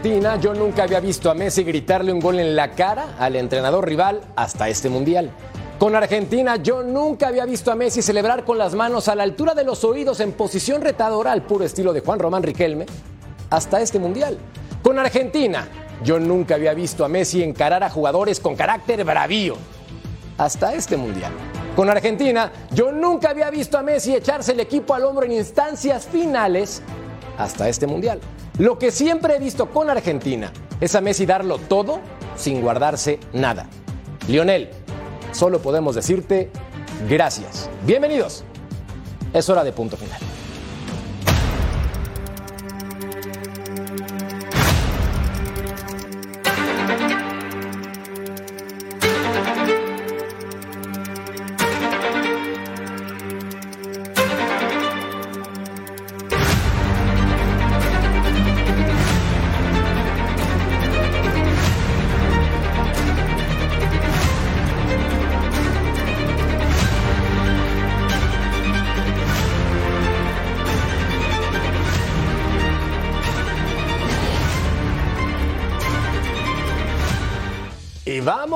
Argentina, yo nunca había visto a Messi gritarle un gol en la cara al entrenador rival hasta este mundial. Con Argentina, yo nunca había visto a Messi celebrar con las manos a la altura de los oídos en posición retadora al puro estilo de Juan Román Riquelme hasta este mundial. Con Argentina, yo nunca había visto a Messi encarar a jugadores con carácter bravío hasta este mundial. Con Argentina, yo nunca había visto a Messi echarse el equipo al hombro en instancias finales hasta este mundial. Lo que siempre he visto con Argentina es a Messi darlo todo sin guardarse nada. Lionel, solo podemos decirte gracias. Bienvenidos. Es hora de punto final.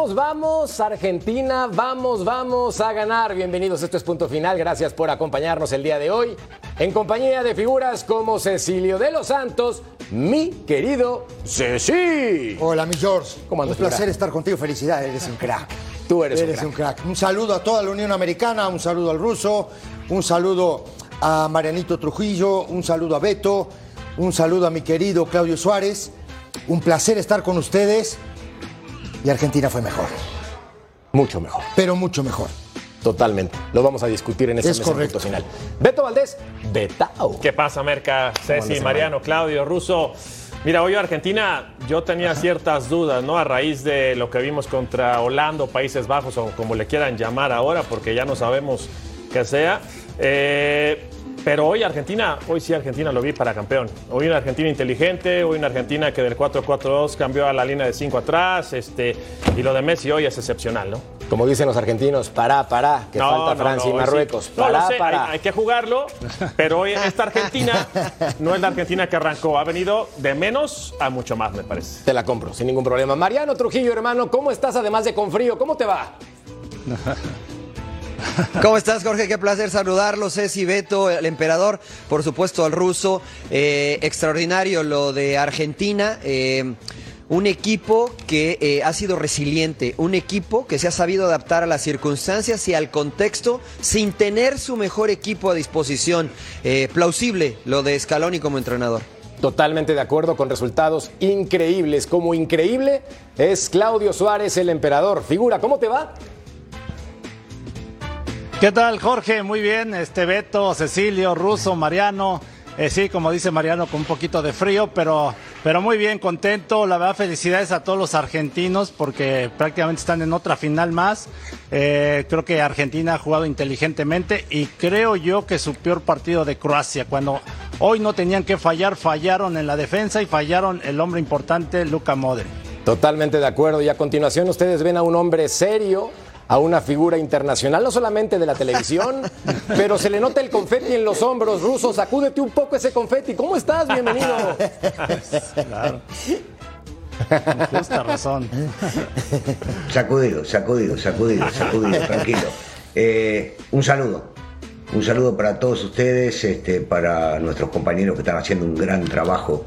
Vamos, vamos, Argentina, vamos, vamos a ganar. Bienvenidos, esto es punto final. Gracias por acompañarnos el día de hoy. En compañía de figuras como Cecilio de los Santos, mi querido Ceci. Hola, mi George. ¿Cómo andas, Un placer crack? estar contigo. Felicidades, eres un crack. Tú eres un crack. un crack. Un saludo a toda la Unión Americana, un saludo al ruso, un saludo a Marianito Trujillo, un saludo a Beto, un saludo a mi querido Claudio Suárez. Un placer estar con ustedes. Y Argentina fue mejor, Mucho mejor. pero mucho mejor. Totalmente. Lo vamos a discutir en este Es correcto. final. Beto Valdés, Betao. ¿Qué pasa, Merca? Ceci, Mariano, Claudio, Russo. Mira, hoy Argentina, yo tenía ciertas dudas, ¿no? A raíz de lo que vimos contra Holanda, o Países Bajos, o como le quieran llamar ahora, porque ya no sabemos qué sea. Eh, pero hoy Argentina, hoy sí Argentina lo vi para campeón. Hoy una Argentina inteligente, hoy una Argentina que del 4-4-2 cambió a la línea de 5 atrás, este, y lo de Messi hoy es excepcional, ¿no? Como dicen los argentinos, pará, pará, que No, falta no, Francia no, y Marruecos. sí. No, lo Pará, sé, pará. Hay, hay que jugarlo, pero hoy esta Argentina no es la Argentina que arrancó, ha venido de menos a mucho más, me parece. Te la compro, sin ningún problema. Mariano Trujillo, hermano, ¿cómo estás además de con frío? ¿Cómo te va? ¿Cómo estás, Jorge? Qué placer saludarlo. Ceci, Beto, el emperador, por supuesto, al ruso. Eh, extraordinario lo de Argentina. eh, un equipo que eh, ha sido resiliente, un equipo que se ha sabido adaptar a las circunstancias y al contexto sin tener su mejor equipo a disposición. Plausible lo de Scaloni como entrenador. Totalmente de acuerdo con resultados increíbles. Como increíble es Claudio Suárez, el emperador. Figura, ¿cómo te va? ¿Qué tal, Jorge? Muy bien. Este Beto, Cecilio, Ruso, Mariano. Eh, sí, como dice Mariano, con un poquito de frío, pero, pero muy bien, contento. La verdad, felicidades a todos los argentinos porque prácticamente están en otra final más. Eh, creo que Argentina ha jugado inteligentemente y creo yo que su peor partido de Croacia, cuando hoy no tenían que fallar, fallaron en la defensa y fallaron el hombre importante, Luca Modric. Totalmente de acuerdo. Y a continuación ustedes ven a un hombre serio, a una figura internacional, no solamente de la televisión, pero se le nota el confeti en los hombros. Ruso, sacúdete un poco ese confeti. ¿Cómo estás? Bienvenido. Claro. Con justa razón. Sacudido, sacudido, sacudido, sacudido, tranquilo. Eh, un saludo, un saludo para todos ustedes, este, para nuestros compañeros que están haciendo un gran trabajo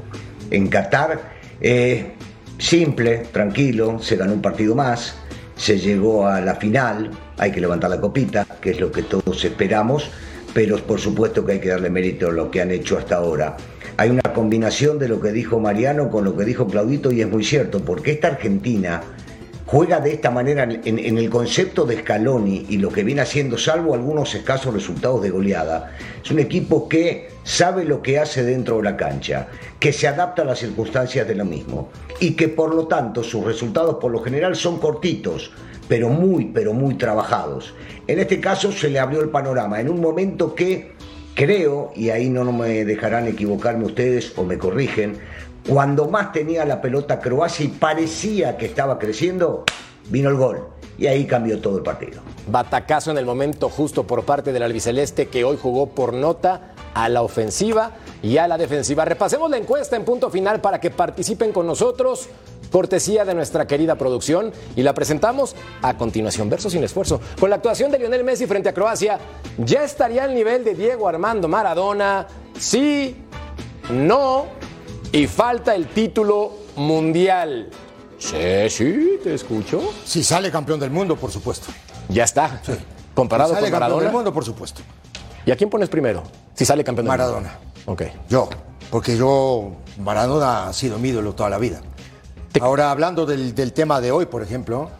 en Qatar. Eh, simple, tranquilo, se ganó un partido más, se llegó a la final, hay que levantar la copita, que es lo que todos esperamos, pero por supuesto que hay que darle mérito a lo que han hecho hasta ahora. Hay una combinación de lo que dijo Mariano con lo que dijo Claudito y es muy cierto, porque esta Argentina juega de esta manera en, el concepto de Scaloni y lo que viene haciendo, salvo algunos escasos resultados de goleada, es un equipo que sabe lo que hace dentro de la cancha, que se adapta a las circunstancias de lo mismo y que por lo tanto sus resultados por lo general son cortitos, pero muy, pero muy trabajados. En este caso se le abrió el panorama en un momento que creo, y ahí no me dejarán equivocarme ustedes o me corrigen, cuando más tenía la pelota Croacia y parecía que estaba creciendo, vino el gol. Y ahí cambió todo el partido. Batacazo en el momento justo por parte del albiceleste que hoy jugó por nota a la ofensiva y a la defensiva. Repasemos la encuesta en punto final para que participen con nosotros. Cortesía de nuestra querida producción y la presentamos a continuación, verso sin esfuerzo. Con la actuación de Lionel Messi frente a Croacia, ¿ya estaría al nivel de Diego Armando Maradona? Sí, no, y falta el título mundial. Sí, sí, te escucho. Si sale campeón del mundo, por supuesto. Ya está. Sí. Comparado si sale con Maradona. campeón del mundo, por supuesto. ¿Y a quién pones primero? Si sale campeón del Maradona. mundo. Ok. Yo, porque yo, Maradona ha sido mi ídolo toda la vida. Ahora, hablando del, del, tema de hoy, por ejemplo,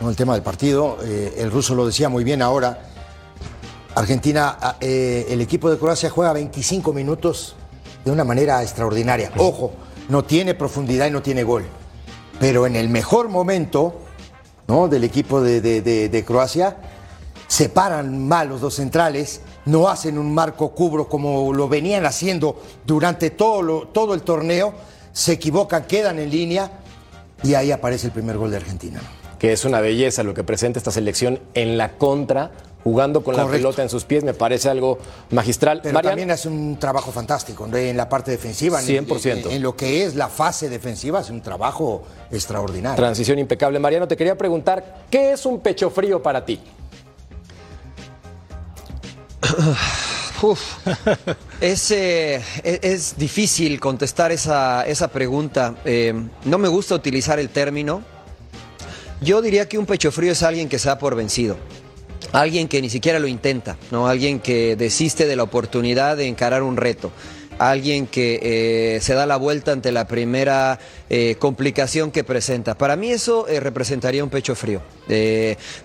¿no? el tema del partido, eh, el ruso lo decía muy bien ahora. Argentina, eh, el equipo de Croacia juega 25 minutos de una manera extraordinaria. Ojo, no tiene profundidad y no tiene gol. Pero en el mejor momento ¿no? del equipo de, de, de, de Croacia, se paran mal los dos centrales, no hacen un marco cubro como lo venían haciendo durante todo, lo, todo el torneo, se equivocan, quedan en línea y ahí aparece el primer gol de Argentina. Que es una belleza lo que presenta esta selección en la contra jugando con Correcto. la pelota en sus pies, me parece algo magistral. Pero Marian, también hace un trabajo fantástico en la parte defensiva. 100%. En, en, en, lo que es la fase defensiva, hace un trabajo extraordinario. Transición impecable. Mariano, te quería preguntar, ¿qué es un pecho frío para ti? Uf, es, eh, es, difícil contestar esa, esa pregunta. Eh, no me gusta utilizar el término. Yo diría que un pecho frío es alguien que se da por vencido alguien que ni siquiera lo intenta, ¿no? alguien que desiste de la oportunidad de encarar un reto, alguien que eh, se da la vuelta ante la primera eh, complicación que presenta. Para mí eso eh, representaría un pecho frío.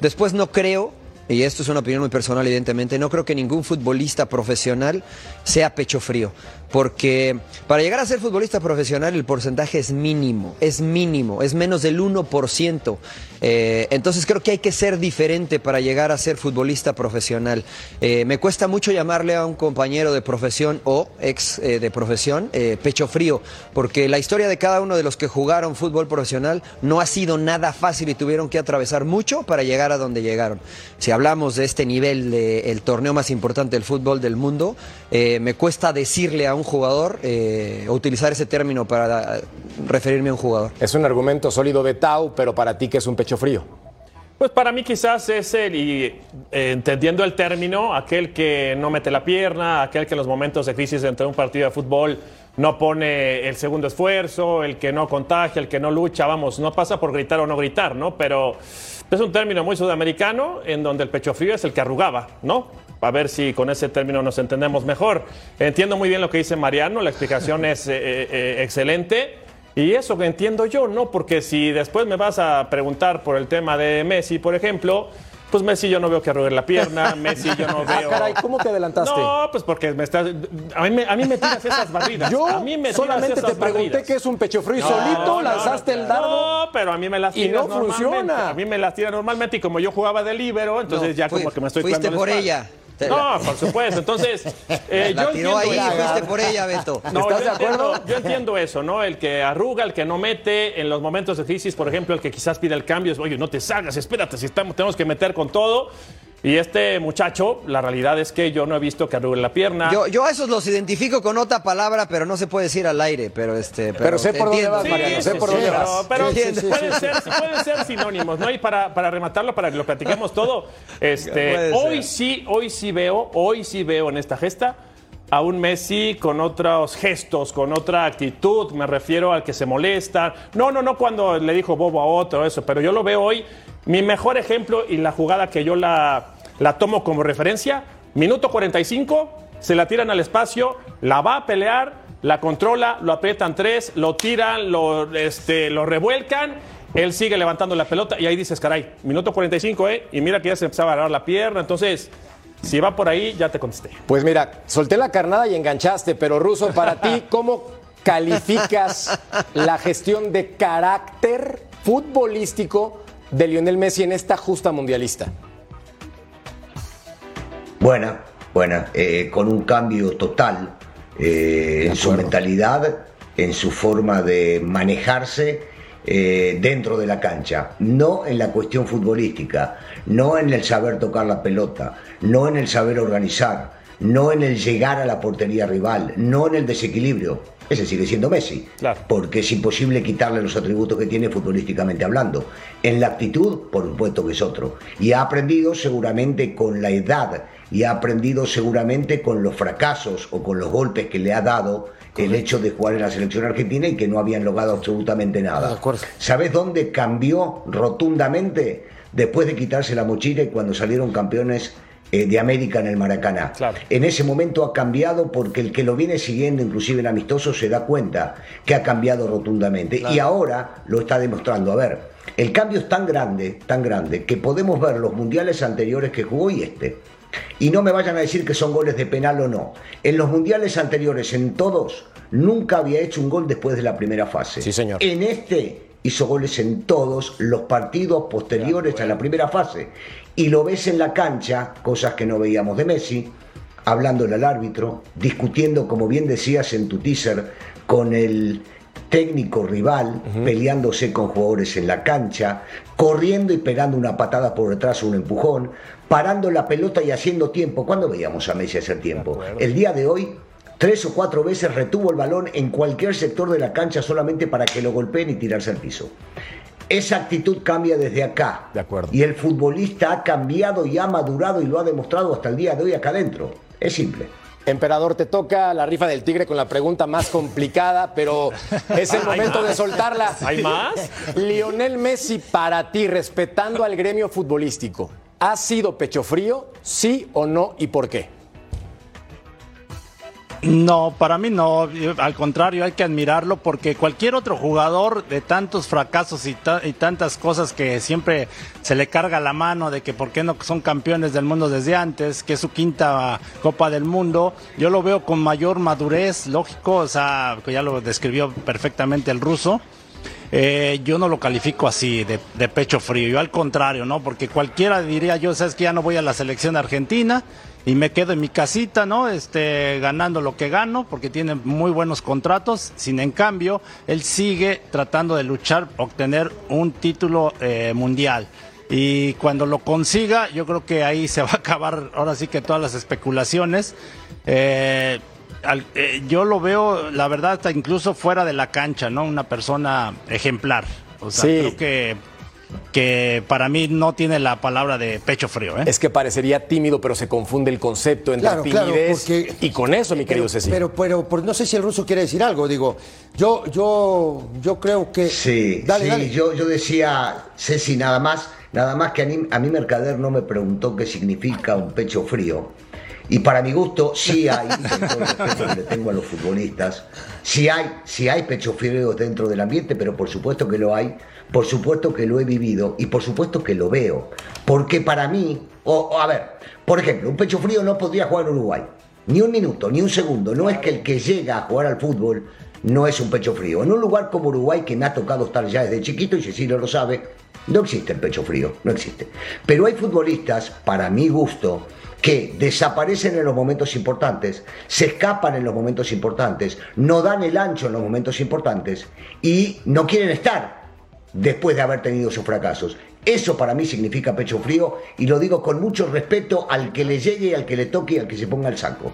después no creo y esto es una opinión muy personal, evidentemente, no creo que ningún futbolista profesional sea pecho frío, porque para llegar a ser futbolista profesional el porcentaje es mínimo, es mínimo, es menos del 1%. Eh, entonces creo que hay que ser diferente para llegar a ser futbolista profesional. Eh, me cuesta mucho llamarle a un compañero de profesión o ex eh, de profesión pecho frío, porque la historia de cada uno de los que jugaron fútbol profesional no ha sido nada fácil y tuvieron que atravesar mucho para llegar a donde llegaron. Si hablamos de este nivel del torneo más importante del fútbol del mundo, eh, me cuesta decirle a un jugador eh, utilizar ese término para referirme a un jugador. Es un argumento sólido de Tau, pero para ti, ¿qué es un pecho frío? Pues para mí quizás es el, y eh, entendiendo el término, aquel que no mete la pierna, aquel que en los momentos difíciles entre un partido de fútbol no pone el segundo esfuerzo, el que no contagia, el que no lucha, vamos, no pasa por gritar o no gritar, ¿no? Pero es un término muy sudamericano en donde el pecho frío es el que arrugaba, ¿no? A ver si con ese término nos entendemos mejor. Entiendo muy bien lo que dice Mariano, la explicación es eh, eh, excelente. Y eso que entiendo yo, ¿no? Porque si después me vas a preguntar por el tema de Messi, por ejemplo, pues Messi yo no veo que arrugue la pierna, Messi yo no veo... Ah, caray, ¿cómo te adelantaste? No, pues porque me estás... A mí me, a mí me tiras esas barridas. Yo a mí me solamente esas te pregunté barridas. qué es un pecho frío y No, solito no, lanzaste no, el dardo. No, pero a mí me las Y tiras no normalmente. funciona. A mí me las tiras normalmente y como yo jugaba de líbero, entonces No, ya fui- como que me estoy Fuiste por la espalda. No, por supuesto. Entonces, eh, La yo tiró ahí entiendo eso. fuiste por ella, Beto. No, ¿Estás yo de acuerdo? Entiendo, yo entiendo eso, ¿no? El que arruga, el que no mete en los momentos de crisis, por ejemplo, el que quizás pide el cambio, es, oye, no te salgas, espérate, si estamos, tenemos que meter con todo. Y este muchacho, la realidad es que yo no he visto que arrugue la pierna. Yo, yo a esos los identifico con otra palabra, pero no se puede decir al aire. Pero este, Pero sé por dónde entiendo. vas, Mariano, sé por sí, dónde pero, vas. pero Sí, sí, sí, pueden, ser, pueden ser sinónimos, ¿no? Y para, para rematarlo, para que lo platiquemos todo, este, hoy ser. sí, hoy sí veo, hoy sí veo en esta gesta a un Messi con otros gestos, con otra actitud, me refiero al que se molesta. No, no, no cuando le dijo bobo a otro, eso, pero yo lo veo hoy. Mi mejor ejemplo y la jugada que yo la, la tomo como referencia, minuto 45, se la tiran al espacio, la va a pelear, la controla, lo aprietan tres, lo tiran, lo, este, lo revuelcan. Él sigue levantando la pelota y ahí dices, caray, minuto 45, ¿eh? Y mira que ya se empezaba a agarrar la pierna. Entonces, si va por ahí, ya te contesté. Pues mira, solté la carnada y enganchaste, pero Ruso, para ti, ¿cómo calificas la gestión de carácter futbolístico de Lionel Messi en esta justa mundialista? Buena, buena, eh, con un cambio total eh, en su mentalidad, en su forma de manejarse eh, dentro de la cancha, no en la cuestión futbolística, no en el saber tocar la pelota, no en el saber organizar, no en el llegar a la portería rival, no en el desequilibrio. Ese sigue siendo Messi, Claro. porque es imposible quitarle los atributos que tiene futbolísticamente hablando. En la actitud, por supuesto que es otro. Y ha aprendido seguramente con la edad y ha aprendido seguramente con los fracasos o con los golpes que le ha dado el hecho de jugar en la selección argentina y que no habían logrado absolutamente nada. ¿Sabes dónde cambió rotundamente? Después de quitarse la mochila y cuando salieron campeones eh, de América en el Maracaná. Claro. En ese momento ha cambiado porque el que lo viene siguiendo, inclusive en amistoso, se da cuenta que ha cambiado rotundamente. Y ahora lo está demostrando. A ver, el cambio es tan grande, tan grande, que podemos ver los mundiales anteriores que jugó y este. Y no me vayan a decir que son goles de penal o no. En los mundiales anteriores, en todos, nunca había hecho un gol después de la primera fase. Sí, señor. En este hizo goles en todos los partidos posteriores a la primera fase. Y lo ves en la cancha, cosas que no veíamos de Messi, hablándole al árbitro, discutiendo, como bien decías en tu teaser, con el técnico rival, peleándose con jugadores en la cancha, corriendo y pegando una patada por detrás o un empujón, parando la pelota y haciendo tiempo. ¿Cuándo veíamos a Messi hacer tiempo? El día de hoy Tres o cuatro veces retuvo el balón en cualquier sector de la cancha solamente para que lo golpeen y tirarse al piso. Esa actitud cambia desde acá. De acuerdo. Y el futbolista ha cambiado y ha madurado y lo ha demostrado hasta el día de hoy acá adentro. Es simple. Emperador, te toca la rifa del tigre con la pregunta más complicada, pero es el momento de soltarla. ¿Hay más? Lionel Messi, para ti, respetando al gremio futbolístico, ¿ha sido pecho frío? ¿Sí o no? ¿Y por qué? No, para mí no. Al contrario, hay que admirarlo porque cualquier otro jugador de tantos fracasos y, ta- y tantas cosas que siempre se le carga la mano de que por qué no son campeones del mundo desde antes, que es su quinta Copa del Mundo, yo lo veo con mayor madurez, lógico, o sea, que ya lo describió perfectamente el ruso. Eh, yo no lo califico así, de, de pecho frío. Yo al contrario, ¿no? Porque cualquiera diría yo, sabes que ya no voy a la selección argentina y me quedo en mi casita, ¿no? Este, ganando lo que gano, porque tiene muy buenos contratos. Sin en cambio, él sigue tratando de luchar, obtener un título eh, mundial. Y cuando lo consiga, yo creo que ahí se va a acabar ahora sí que todas las especulaciones. Eh, al- eh, yo lo veo, la verdad, hasta incluso fuera de la cancha, ¿no? Una persona ejemplar. O sea, Sí. creo que, que para mí no tiene la palabra de pecho frío, ¿eh? Es que parecería tímido, pero se confunde el concepto entre Claro, claro, timidez porque- y con eso, mi querido Pero, Ceci. pero, pero, pero no sé si el ruso quiere decir algo. Digo, yo, yo, yo creo que. Sí, dale, sí, dale. Yo, yo decía, Ceci, nada más, nada más que a mí, a mí Mercader no me preguntó qué significa un pecho frío. Y para mi gusto, sí hay, con todo el respeto que le tengo a los futbolistas, sí hay, sí hay pecho fríos dentro del ambiente, pero por supuesto que lo hay, por supuesto que lo he vivido y por supuesto que lo veo. Porque para mí, o, a ver, por ejemplo, un pecho frío no podría jugar Uruguay. Ni un minuto, ni un segundo. No es que el que llega a jugar al fútbol no es un pecho frío. En un lugar como Uruguay, que me ha tocado estar ya desde chiquito, y Cecilio lo sabe, no existe el pecho frío, no existe. Pero hay futbolistas, para mi gusto, que desaparecen en los momentos importantes, se escapan en los momentos importantes, no dan el ancho en los momentos importantes y no quieren estar después de haber tenido sus fracasos. Eso para mí significa pecho frío y lo digo con mucho respeto al que le llegue, al que le toque y al que se ponga el saco.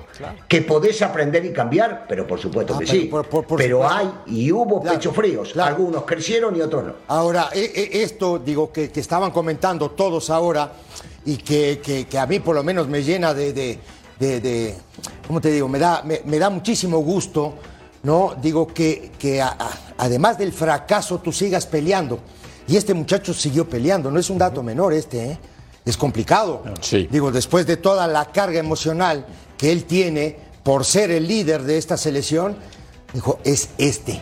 Que podés aprender y cambiar, pero por supuesto Ah, que pero sí. por- por- por pero supuesto. hay y hubo Claro, pechos fríos. claro. Algunos crecieron y otros no. Ahora, e- e- esto, digo, que, que estaban comentando todos ahora y que, que- que a mí por lo menos me llena de, de- de- de- ¿cómo te digo? Me da, me, me da muchísimo gusto, ¿no? Digo que, que a- a- además del fracaso tú sigas peleando. Y este muchacho siguió peleando, no es un dato menor este, ¿eh? Es complicado. Sí. Digo, después de toda la carga emocional que él tiene por ser el líder de esta selección, Dijo, es este.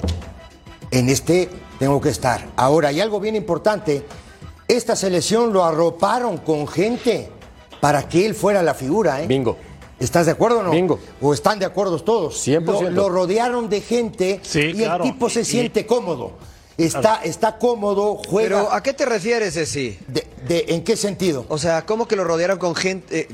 En este tengo que estar. Ahora, hay algo bien importante. Esta selección lo arroparon con gente para que él fuera la figura, ¿eh? Bingo. ¿Estás de acuerdo o no? Bingo. ¿O están de acuerdo todos? 100%. Lo, lo rodearon de gente Sí, y claro. el tipo se Y- siente cómodo. Está, está cómodo, juega. Pero ¿a qué te refieres, Ceci? de, de- ¿En qué sentido? O sea, ¿cómo que lo rodearon con gente? eh,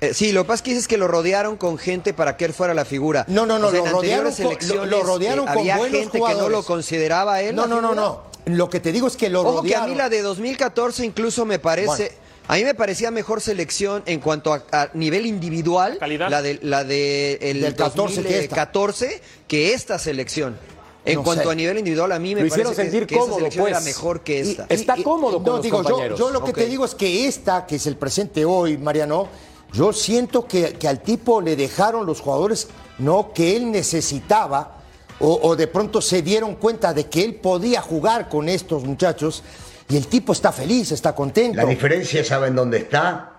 eh, sí, lo que pasa es que dices que lo rodearon con gente para que él fuera la figura. No, no, no, O sea, lo en rodearon con- lo- rodearon eh, con había buenos gente que no lo consideraba él. No, no, no, no. Lo que te digo es que lo Ojo que a rodearon. mí la de 2014 incluso me parece... Bueno. A mí me parecía mejor selección en cuanto a, a nivel individual, Calidad. la de la de el Del 14 que esta. 2014 que esta selección. En No cuanto sé. a nivel individual, a mí me Lo hicieron parece que- sentir que, esa cómodo, selección era pues. mejor que Y- esta. Está cómodo con no, los digo, yo, compañeros. yo lo que Ok. te digo es que esta, que es el presente hoy, Mariano, yo siento que, que al tipo le dejaron los jugadores no que él necesitaba o, o de pronto se dieron cuenta de que él podía jugar con estos muchachos y el tipo está feliz, está contento. La diferencia, ¿saben dónde está?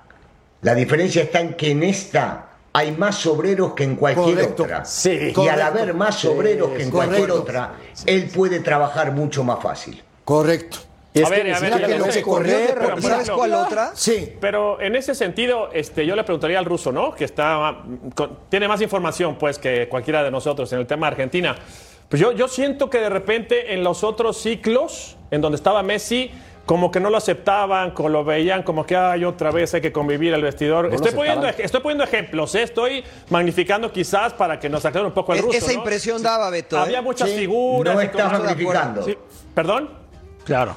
La diferencia está en que en esta hay más obreros que en cualquier Correcto. otra. Sí. y al haber más obreros que en cualquier otra, él puede trabajar mucho más fácil. Correcto. Es A ver, que a ver, que lo por- ¿Sabes cuál otra? Sí. Pero en ese sentido, este, yo le preguntaría al ruso, ¿no? Que está con- tiene más información, pues, que cualquiera de nosotros en el tema de Argentina. Pues yo, yo siento que de repente en los otros ciclos, en donde estaba Messi, como que no lo aceptaban, como lo veían como que hay otra vez hay que convivir al vestidor. estoy, poniendo, estoy poniendo ejemplos, ¿eh? estoy magnificando quizás para que nos aclare un poco el Es- ruso. esa ¿no? impresión daba Beto. ¿eh? Había muchas Sí. figuras. No estás magnificando. Sí. ¿Perdón? Claro.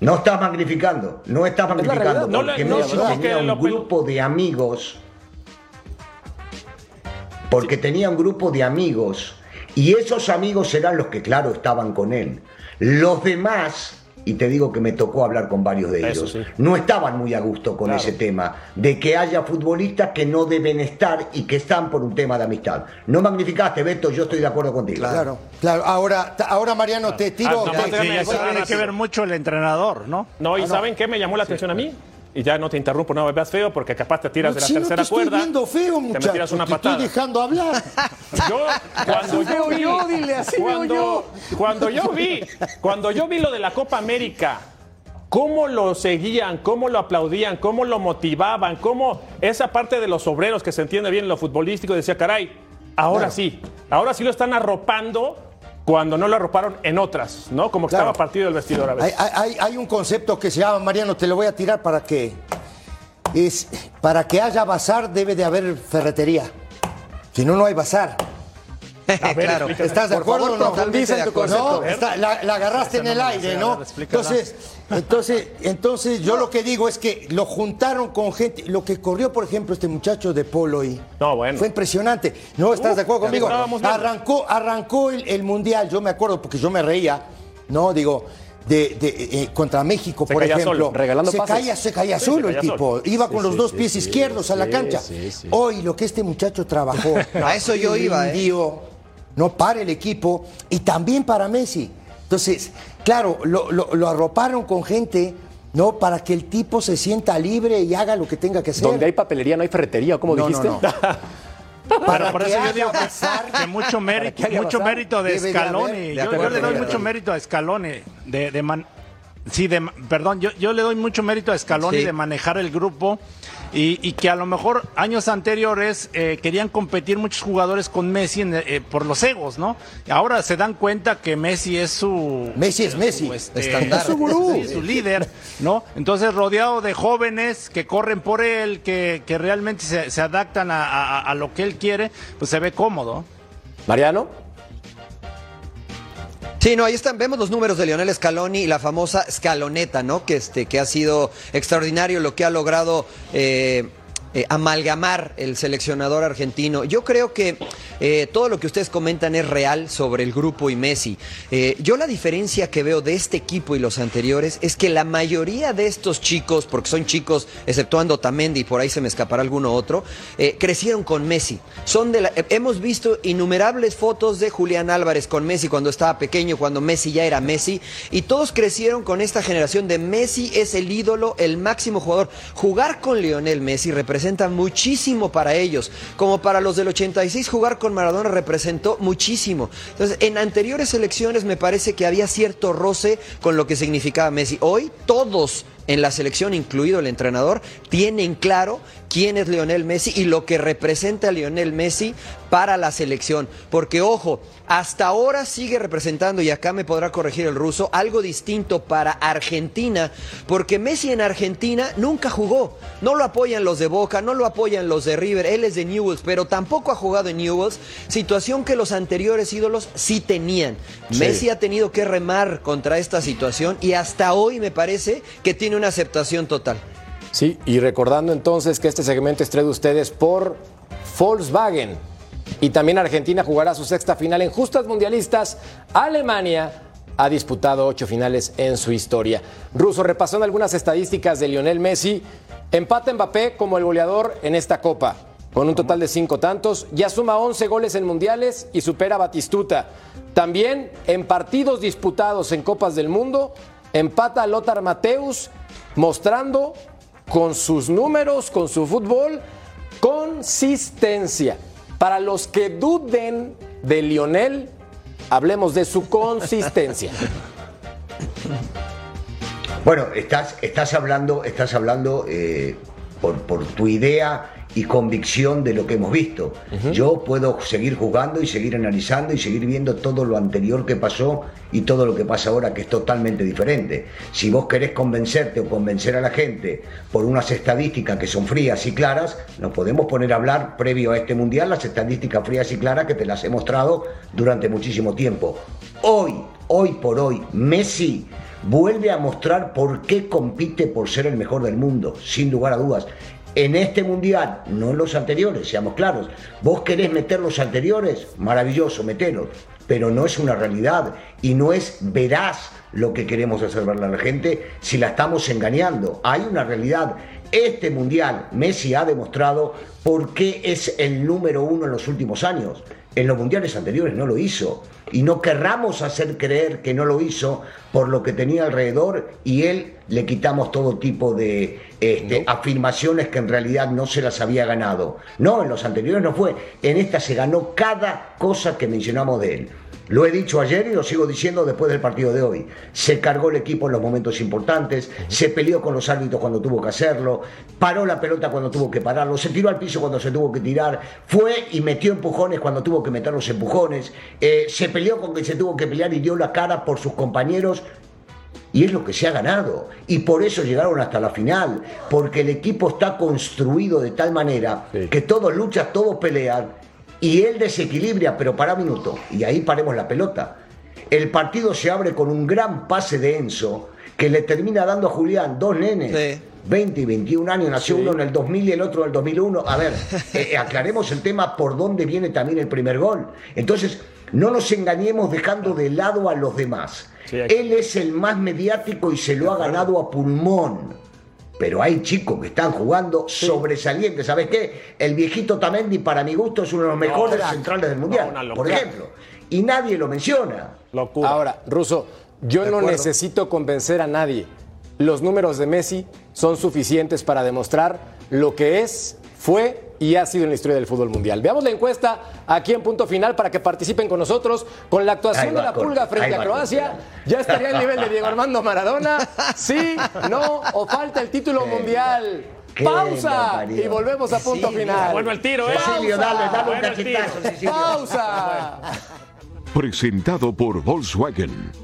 No estás magnificando, no estás magnificando. No, porque no, Messi tenía que un lo- grupo de amigos, porque tenía un grupo de amigos, y esos amigos eran los que, claro, estaban con él. Los demás, y te digo que me tocó hablar con varios de Eso ellos, sí. no estaban muy a gusto con Claro. ese tema, de que haya futbolistas que no deben estar y que están por un tema de amistad. No magnificaste, Beto, yo estoy de acuerdo contigo. Claro, claro. Ahora, ahora Mariano, te tiro. Ah, no, te- Sí, eso cerrar tiene que ver mucho el entrenador, ¿no? No, ¿y saben qué me llamó la atención a mí? Y ya no te interrumpo, no me veas feo, porque capaz te tiras de la Si no tercera te cuerda. feo, te me muchacho. tiras una te patada. estoy dejando hablar. Yo, cuando yo vi, yo, dile, así veo cuando, yo. cuando yo vi, cuando yo vi lo de la Copa América, cómo lo seguían, cómo lo aplaudían, cómo lo motivaban, cómo esa parte de los obreros que se entiende bien en lo futbolístico decía, caray, ahora Claro. sí, ahora sí lo están arropando cuando no lo arroparon en otras, ¿no? Como que Claro. estaba partido el vestidor a veces. hay- hay- hay un concepto que se llama, Mariano, te lo voy a tirar para que. Es, para que haya bazar debe de haber ferretería. Si no, no hay bazar. Claro. ¿Estás de acuerdo favor, o no? totalmente No, acuerdo. está- la, la agarraste en el aire, ¿no? Entonces, entonces, entonces yo lo que digo es que lo juntaron con gente. Lo que corrió, por ejemplo, este muchacho de Polo y No, bueno. fue impresionante. ¿No estás de acuerdo ya conmigo? Arrancó, arrancó el, el mundial, yo me acuerdo porque yo me reía, ¿no? Digo. De, de, eh, contra México, Se por ejemplo, solo, regalando se pases. caía, se caía Sí, solo se el tipo, solo. iba con Sí, los sí, dos pies izquierdos a la cancha. sí, sí. Hoy lo que este muchacho trabajó, A eso yo iba. No para el equipo y también para Messi. Entonces, claro, lo, lo- lo arroparon con gente, ¿no? Para que el tipo se sienta libre y haga lo que tenga que hacer. Donde hay papelería no hay ferretería, como No, dijiste. no. Para por que eso yo digo que, bazar, que mucho mérito, que mucho mérito de Scaloni. de Yo, le doy mucho mérito a Scaloni de, de man- sí, de, perdón, yo, yo le doy mucho mérito a Scaloni Sí. de manejar el grupo y, y que a lo mejor años anteriores eh, querían competir muchos jugadores con Messi en, eh, por los egos, ¿no? Ahora se dan cuenta que Messi es su Messi es Messi. este, Estándar. es su gurú, sí, su líder, ¿no? Entonces, rodeado de jóvenes que corren por él, que, que realmente se, se adaptan a, a- a lo que él quiere, pues se ve cómodo. Mariano, Sí, no, ahí están, vemos los números de Lionel Scaloni y la famosa Scaloneta, ¿no? Que, este, que ha sido extraordinario lo que ha logrado eh, eh, amalgamar el seleccionador argentino. Yo creo que eh, todo lo que ustedes comentan es real sobre el grupo y Messi. Eh, yo la diferencia que veo de este equipo y los anteriores es que la mayoría de estos chicos, porque son chicos, exceptuando Tamendi por ahí se me escapará alguno otro, crecieron con Messi. Son de hemos visto innumerables fotos de Julián Álvarez con Messi cuando estaba pequeño, cuando Messi ya era Messi, y todos crecieron con esta generación de Messi es el ídolo, el máximo jugador. Jugar con Lionel Messi representa muchísimo para ellos. Como para los del 86 jugar con Maradona representó muchísimo. Entonces, en anteriores elecciones me parece que había cierto roce con lo que significaba Messi. Hoy todos en la selección, incluido el entrenador, tienen claro quién es Lionel Messi y lo que representa a Lionel Messi para la selección. Porque, ojo, hasta ahora sigue representando, y acá me podrá corregir el ruso, algo distinto para Argentina, porque Messi en Argentina nunca jugó. No lo apoyan los de Boca, no lo apoyan los de River, él es de Newells, pero tampoco ha jugado en Newells, situación que los anteriores ídolos sí tenían. Messi ha tenido que remar contra esta situación y hasta hoy me parece que tiene una aceptación total. Sí, y recordando entonces que este segmento es traído ustedes por Volkswagen. Y también Argentina jugará su sexta final en justas mundialistas. Alemania ha disputado ocho finales en su historia. Russo repasando algunas estadísticas de Lionel Messi. Empata Mbappé como el goleador en esta copa, con un total de cinco tantos. Ya suma 11 goles en mundiales y supera a Batistuta. También en partidos disputados en Copas del Mundo, empata a Lothar Mateus, mostrando con sus números, con su fútbol, consistencia. Para los que duden de Lionel, hablemos de su consistencia. Bueno, estás, estás hablando, estás hablando eh, por, por tu idea y convicción de lo que hemos visto. Yo puedo seguir jugando y seguir analizando y seguir viendo todo lo anterior que pasó y todo lo que pasa ahora que es totalmente diferente. Si vos querés convencerte o convencer a la gente por unas estadísticas que son frías y claras, nos podemos poner a hablar previo a este mundial las estadísticas frías y claras que te las he mostrado durante muchísimo tiempo. Hoy, hoy por hoy, Messi vuelve a mostrar por qué compite por ser el mejor del mundo, sin lugar a dudas en este mundial, no en los anteriores, seamos claros. Vos querés meter los anteriores, maravilloso, metelos, pero no es una realidad y no es veraz lo que queremos hacer ver a la gente si la estamos engañando. Hay una realidad. Este mundial, Messi ha demostrado por qué es el número uno en los últimos años. En los mundiales anteriores no lo hizo. Y no querramos hacer creer que no lo hizo por lo que tenía alrededor y él le quitamos todo tipo de este, afirmaciones que en realidad no se las había ganado. No, en los anteriores no fue. En esta se ganó cada cosa que mencionamos de él. Lo he dicho ayer y lo sigo diciendo después del partido de hoy. Se cargó el equipo en los momentos importantes, se peleó con los árbitros cuando tuvo que hacerlo, paró la pelota cuando tuvo que pararlo, se tiró al piso cuando se tuvo que tirar, fue y metió empujones cuando tuvo que meter los empujones, eh, se peleó con que se tuvo que pelear y dio la cara por sus compañeros y es lo que se ha ganado. Y por eso llegaron hasta la final. Porque el equipo está construido de tal manera que todos luchan, todos pelean y él desequilibra, pero para un minuto, y ahí paremos la pelota. El partido se abre con un gran pase de Enzo que le termina dando a Julián dos nenes. 20 y 21 años, nació uno en el 2000 y el otro en el 2001. A ver, eh, eh, aclaremos el tema por dónde viene también el primer gol. Entonces, no nos engañemos dejando de lado a los demás. Él es el más mediático y se lo ha ganado a pulmón pero hay chicos que están jugando sobresalientes. ¿Sabes qué? El viejito Tamendi, para mi gusto, es uno de los mejores centrales del Mundial, por ejemplo. Y nadie lo menciona. Ahora, Russo, yo no necesito convencer a nadie. Los números de Messi son suficientes para demostrar lo que es, fue y ha sido en la historia del fútbol mundial. Veamos la encuesta aquí en punto final para que participen con nosotros. Con la actuación de la Pulga frente a Croacia, ya estaría el nivel de Diego Armando Maradona. Sí, no, o falta el título mundial. Pausa y volvemos a punto final. Vuelve el tiro, ¿eh? Cecilio, dale, dale un cachetazo, Cecilio. Pausa. Presentado por Volkswagen.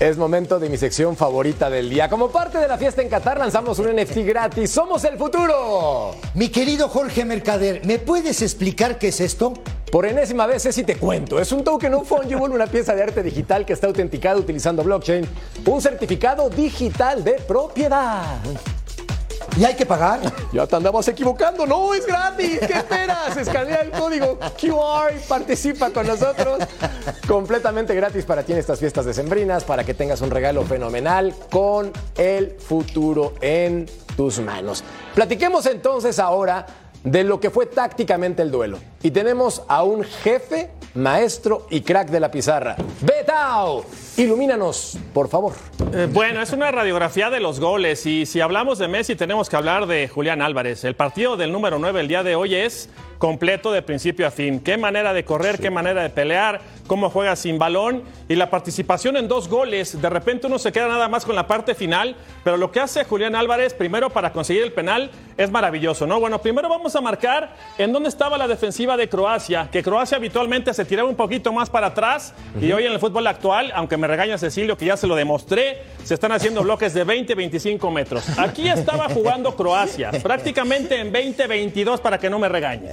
Es momento de mi sección favorita del día. Como parte de la fiesta en Qatar lanzamos un NFT gratis. ¡Somos el futuro! Mi querido Jorge Mercader, ¿me puedes explicar qué es esto? Por enésima vez, si te cuento. Es un token, un fungible, una pieza de arte digital que está autenticada utilizando blockchain. Un certificado digital de propiedad. ¿Y hay que pagar? Ya te andabas equivocando. No, es gratis. ¿Qué esperas? Escanea el código QR y participa con nosotros. Completamente gratis para ti en estas fiestas decembrinas, para que tengas un regalo fenomenal con el futuro en tus manos. Platiquemos entonces ahora de lo que fue tácticamente el duelo. Y tenemos a un jefe, maestro y crack de la pizarra. Betao, ilumínanos, por favor. Eh, bueno, es una radiografía de los goles y si hablamos de Messi tenemos que hablar de Julián Álvarez. El partido del número 9 el día de hoy es completo de principio a fin. Qué manera de correr, qué manera de pelear, cómo juega sin balón y la participación en dos goles. De repente uno se queda nada más con la parte final, pero lo que hace Julián Álvarez primero para conseguir el penal es maravilloso, ¿no? Bueno, primero vamos a marcar en dónde estaba la defensiva de Croacia, que Croacia habitualmente se tiraba un poquito más para atrás y hoy en el fútbol actual, aunque me regaña Cecilio que ya se lo demostré, se están haciendo bloques de 20, 25 metros. Aquí estaba jugando Croacia, prácticamente en 20, 22 para que no me regañe.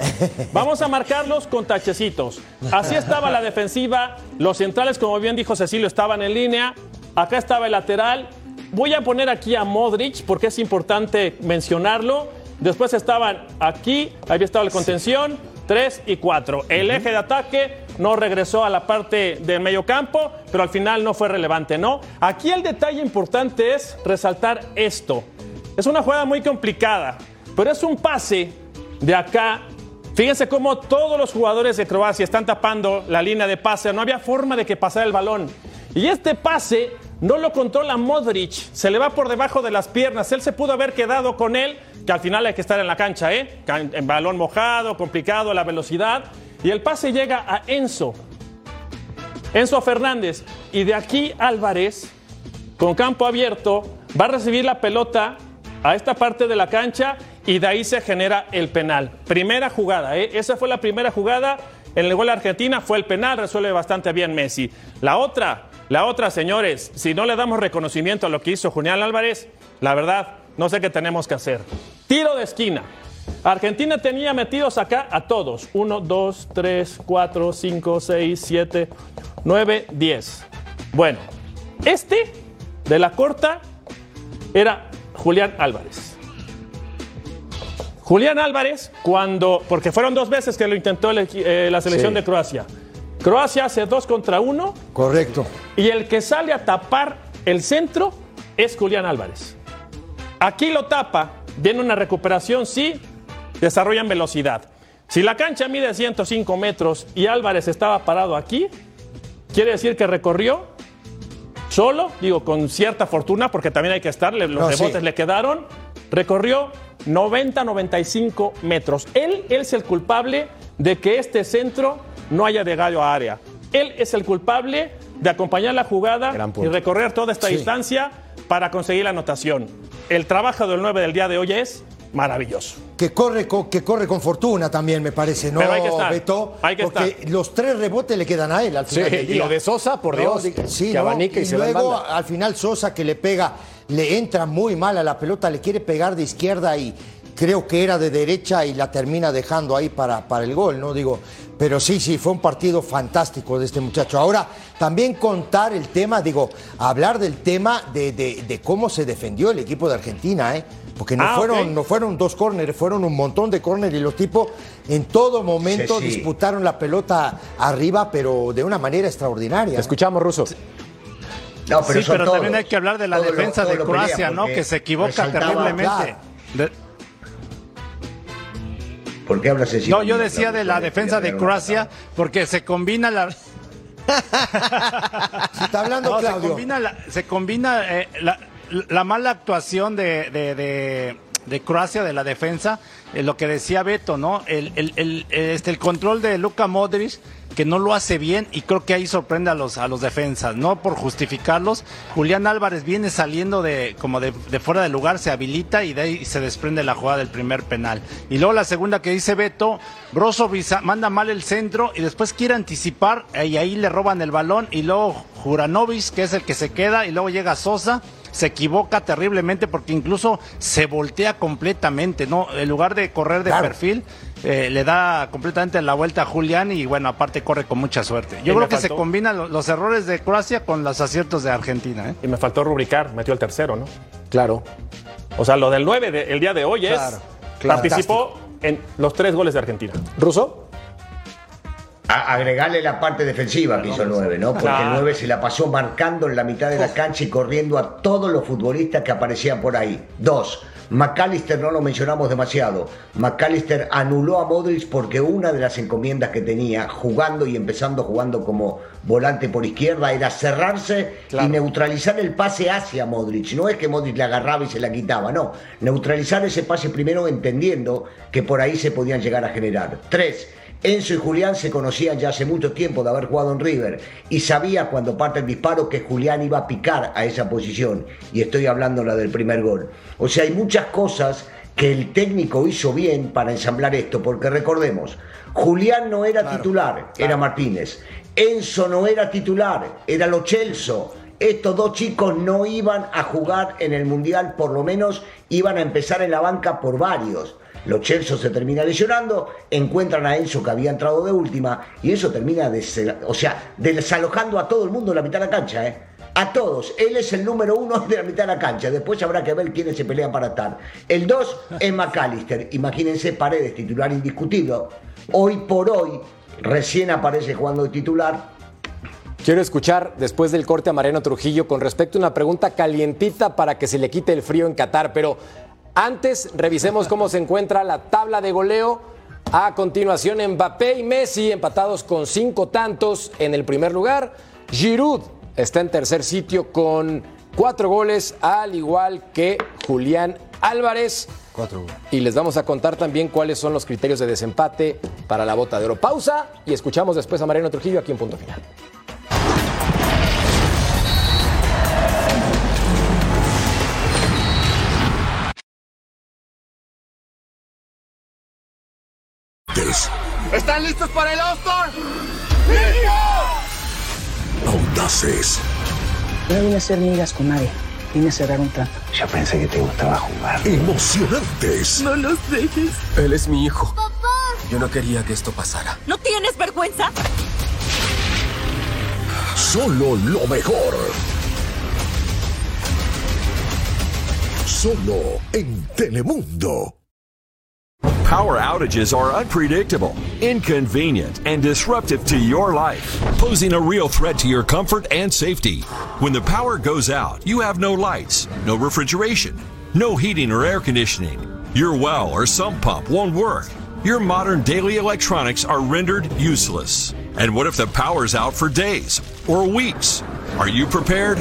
Vamos a marcarlos con tachecitos. Así estaba la defensiva. Los centrales, como bien dijo Cecilio, estaban en línea. Acá estaba el lateral. Voy a poner aquí a Modric porque es importante mencionarlo. Después estaban aquí, ahí estaba la contención, 3 y 4. El eje de ataque no regresó a la parte del medio campo, pero al final no fue relevante, ¿no? Aquí el detalle importante es resaltar esto. Es una jugada muy complicada, pero es un pase de acá Fíjense cómo todos los jugadores de Croacia están tapando la línea de pase. No había forma de que pasara el balón. Y este pase no lo controla Modric. Se le va por debajo de las piernas. Él se pudo haber quedado con él, que al final hay que estar en la cancha, ¿eh? En balón mojado, complicado, la velocidad. Y el pase llega a Enzo. Enzo Fernández. Y de aquí Álvarez, con campo abierto, va a recibir la pelota a esta parte de la cancha y de ahí se genera el penal. Primera jugada, ¿eh? esa fue la primera jugada. En el gol de Argentina fue el penal, resuelve bastante bien Messi. La otra, la otra, señores, si no le damos reconocimiento a lo que hizo Julián Álvarez, la verdad, no sé qué tenemos que hacer. Tiro de esquina. Argentina tenía metidos acá a todos. 1, 2, 3, 4, 5, 6, 7, 9, 10. Bueno, este de la corta era Julián Álvarez. Julián Álvarez, cuando, porque fueron dos veces que lo intentó eh, la selección de Croacia. Croacia hace dos contra uno. Correcto. Y el que sale a tapar el centro es Julián Álvarez. Aquí lo tapa, viene una recuperación, sí, desarrollan velocidad. Si la cancha mide 105 metros y Álvarez estaba parado aquí, quiere decir que recorrió solo, digo, con cierta fortuna, porque también hay que estar, los rebotes le quedaron, recorrió 90-95 metros. Él, es el culpable de que este centro no haya llegado a área. Él es el culpable de acompañar la jugada y recorrer toda esta distancia para conseguir la anotación. El trabajo del 9 del día de hoy es maravilloso. Que corre, con, que corre con fortuna también, me parece, ¿no, Pero hay que estar, Beto? hay que porque los tres rebotes le quedan a él al final del y lo de Sosa, por No, Dios, sí, que ¿no? y, se luego al final Sosa que le pega, le entra muy mal a la pelota, le quiere pegar de izquierda y creo que era de derecha y la termina dejando ahí para, para el gol, ¿no? Digo, pero sí, sí, fue un partido fantástico de este muchacho. Ahora, también contar el tema, digo, hablar del tema de, de- de cómo se defendió el equipo de Argentina, ¿eh? Porque no, Ah, fueron, no fueron dos córneres, fueron un montón de córneres y los tipos en todo momento Sí, sí. disputaron la pelota arriba, pero de una manera extraordinaria. Te escuchamos, Ruso. No, pero sí, pero también hay que hablar de la lo- defensa de Croacia, ¿no? Que se equivoca terriblemente. De- ¿Por qué hablas así? no, yo decía de la defensa de Croacia porque se combina la... Si está hablando No, se combina, la, se combina eh, la, la mala actuación de, de, de- de Croacia, de la defensa, eh, lo que decía Beto, ¿no? El, el, este, el control de Luka Modric, que no lo hace bien y creo que ahí sorprende a los, a los defensas, no por justificarlos. Julián Álvarez viene saliendo de como de, de fuera del lugar, se habilita y de ahí se desprende la jugada del primer penal. Y luego la segunda que dice Beto, Brozovic manda mal el centro y después quiere anticipar y ahí le roban el balón y luego Juranovic, que es el que se queda, y luego llega Sosa, se equivoca terriblemente porque incluso se voltea completamente, ¿no? En lugar de correr de perfil, eh, le da completamente la vuelta a Julián y bueno, aparte corre con mucha suerte. Yo Y creo que se combinan lo- los errores de Croacia con los aciertos de Argentina, ¿eh? Y me faltó rubricar, metió el tercero, ¿no? Claro. O sea, lo del 9 de- el día de hoy es. Claro, claro. Participó en los tres goles de Argentina. ¿Ruso? A- agregarle la parte defensiva que hizo el 9, ¿no? Porque el Claro. 9 se la pasó marcando en la mitad de la cancha y corriendo a todos los futbolistas que aparecían por ahí. Dos, McAllister no lo mencionamos demasiado. McAllister anuló a Modric porque una de las encomiendas que tenía jugando y empezando jugando como volante por izquierda era cerrarse y neutralizar el pase hacia Modric. No es que Modric le agarraba y se la quitaba, no. Neutralizar ese pase primero entendiendo que por ahí se podían llegar a generar. Tres, Enzo y Julián se conocían ya hace mucho tiempo de haber jugado en River y sabía cuando parte el disparo que Julián iba a picar a esa posición. Y estoy hablando la del primer gol. O sea, hay muchas cosas que el técnico hizo bien para ensamblar esto, porque recordemos, Julián no era titular, era Martínez. Enzo no era titular, era Lo Celso. Estos dos chicos no iban a jugar en el Mundial, por lo menos iban a empezar en la banca por varios. Los Chelsea se termina lesionando, encuentran a Enzo que había entrado de última y eso termina desalojando a todo el mundo en la mitad de la cancha, ¿eh? A todos. Él es el número uno de la mitad de la cancha. Después habrá que ver quiénes se pelean para estar. El dos es McAllister. Imagínense Paredes, titular indiscutible. Hoy por hoy, recién aparece jugando de titular. Quiero escuchar después del corte a Mariano Trujillo con respecto a una pregunta calientita para que se le quite el frío en Qatar, pero antes revisemos cómo se encuentra la tabla de goleo. A continuación, Mbappé y Messi empatados con cinco tantos en el primer lugar. Giroud está en tercer sitio con cuatro goles, al igual que Julián Álvarez. Y les vamos a contar también cuáles son los criterios de desempate para la bota de oro. Pausa y escuchamos después a Mariano Trujillo aquí en punto final. ¿Están listos para el All-Star? Audaces, No vine a hacer migas con nadie. Vine a cerrar un trato. Yo pensé que te gustaba jugar. Emocionantes. No los dejes. Él es mi hijo. Yo no quería que esto pasara. ¿No tienes vergüenza? Solo lo mejor. Solo en Telemundo. Power outages are unpredictable, inconvenient, and disruptive to your life, posing a real threat to your comfort and safety. When the power goes out, you have no lights, no refrigeration, no heating or air conditioning. Your well or sump pump won't work. Your modern daily electronics are rendered useless. And what if the power's out for days or weeks? Are you prepared?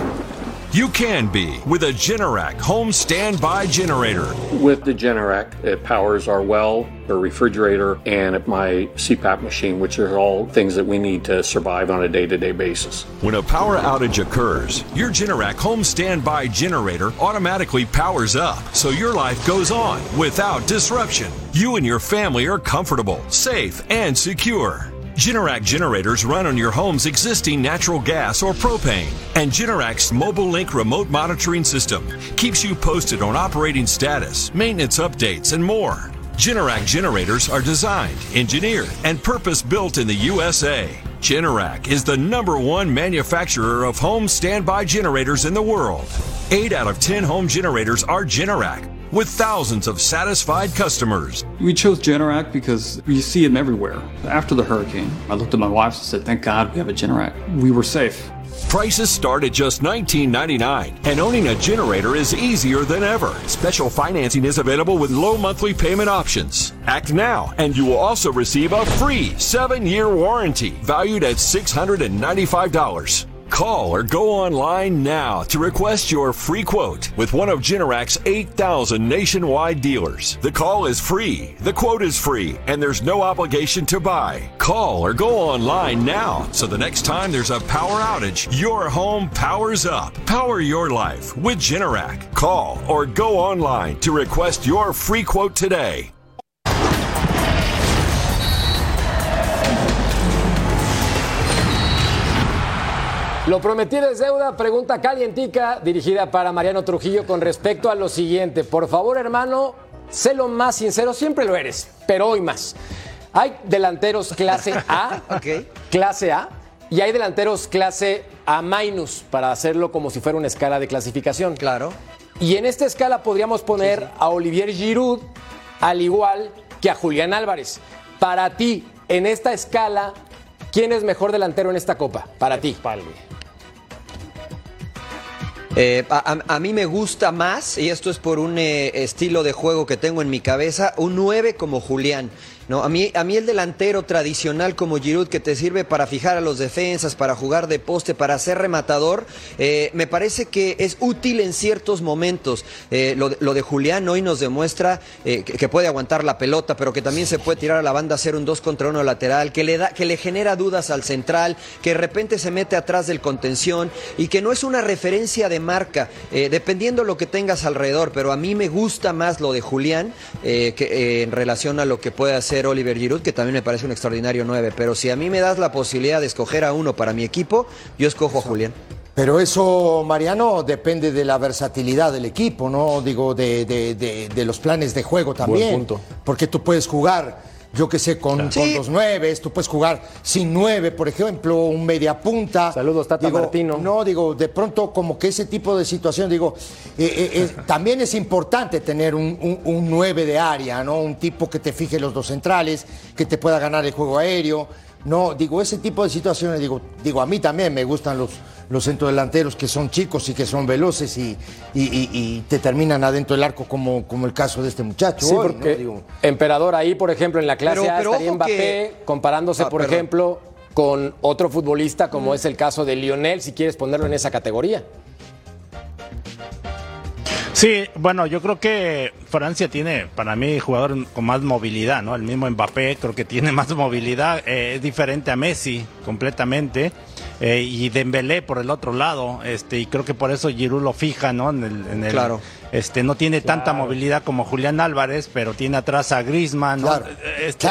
You can be with a Generac home standby generator. With the Generac, it powers our well, our refrigerator, and my CPAP machine, which are all things that we need to survive on a day to day basis. When a power outage occurs, your Generac home standby generator automatically powers up, so your life goes on without disruption. You and your family are comfortable, safe, and secure. Generac generators run on your home's existing natural gas or propane, and Generac's Mobile Link remote monitoring system keeps you posted on operating status, maintenance updates, and more. Generac generators are designed, engineered, and purpose built in the USA. Generac is the number one manufacturer of home standby generators in the world. Eight out of 10 home generators are Generac, with thousands of satisfied customers. We chose Generac because you see them everywhere. After the hurricane, I looked at my wife and said, Thank God we have a Generac. We were safe. Prices start at just $19.99, and owning a generator is easier than ever. Special financing is available with low monthly payment options. Act now, and you will also receive a free seven year warranty valued at $695. Call or go online now to request your free quote with one of Generac's 8,000 nationwide dealers. The call is free, the quote is free, and there's no obligation to buy. Call or go online now so the next time there's a power outage, your home powers up. Power your life with Generac. Call or go online to request your free quote today. Lo prometido es deuda, pregunta calientica dirigida para Mariano Trujillo con respecto a lo siguiente. Por favor, hermano, sé lo más sincero, siempre lo eres, pero hoy más. Hay delanteros clase A, clase A, y hay delanteros clase A minus, para hacerlo como si fuera una escala de clasificación. Claro. Y en esta escala podríamos poner a Olivier Giroud al igual que a Julián Álvarez. Para ti, en esta escala, ¿quién es mejor delantero en esta copa? Para ti. Eh, a, a- mí me gusta más, y esto es por un eh, estilo de juego que tengo en mi cabeza, un 9 como Julián. No, a mí, a mí el delantero tradicional como Giroud que te sirve para fijar a los defensas, para jugar de poste, para ser rematador, eh, me parece que es útil en ciertos momentos. Eh, lo, de- Julián hoy nos demuestra eh, que, puede aguantar la pelota, pero que también se puede tirar a la banda, hacer un 2 contra 1 lateral, que le, da, que le genera dudas al central, que de repente se mete atrás del contención y que no es una referencia de marca, dependiendo lo que tengas alrededor, pero a mí me gusta más lo de Julián en relación a lo que puede hacer Oliver Giroud, que también me parece un extraordinario 9, pero si a mí me das la posibilidad de escoger a uno para mi equipo, yo escojo a Julián. Pero eso, Mariano, depende de la versatilidad del equipo, ¿no? Digo, de, de- de- de los planes de juego también. punto. Porque tú puedes jugar, yo qué sé, con, con dos nueves, tú puedes jugar sin nueve, por ejemplo, un media punta. Saludos, Tata Digo, Martino. No, digo, de pronto como que ese tipo de situación, digo, eh, eh, eh, también es importante tener un, un, un nueve de área, ¿no? Un tipo que te fije los dos centrales, que te pueda ganar el juego aéreo. No, digo, ese tipo de situaciones, digo, digo, a mí también me gustan los, los centrodelanteros que son chicos y que son veloces y, y- y- y te terminan adentro del arco como, como el caso de este muchacho. Sí, hoy, ¿no? porque Digo, Emperador ahí, por ejemplo, en la clase Pero- A pero estaría Mbappé que- comparándose, Ah, por perdón. ejemplo, con otro futbolista como es el caso de Lionel, si quieres ponerlo en esa categoría. Sí, bueno, yo creo que Francia tiene, para mí, jugador con más movilidad, ¿no? El mismo Mbappé creo que tiene más movilidad, eh, es diferente a Messi completamente. eh, y Dembélé por el otro lado, este, y creo que por eso Giroud lo fija, ¿no? En el, en el- Claro. Este, no tiene tanta movilidad como Julián Álvarez, pero tiene atrás a Griezmann, ¿no? Claro, Eh, este,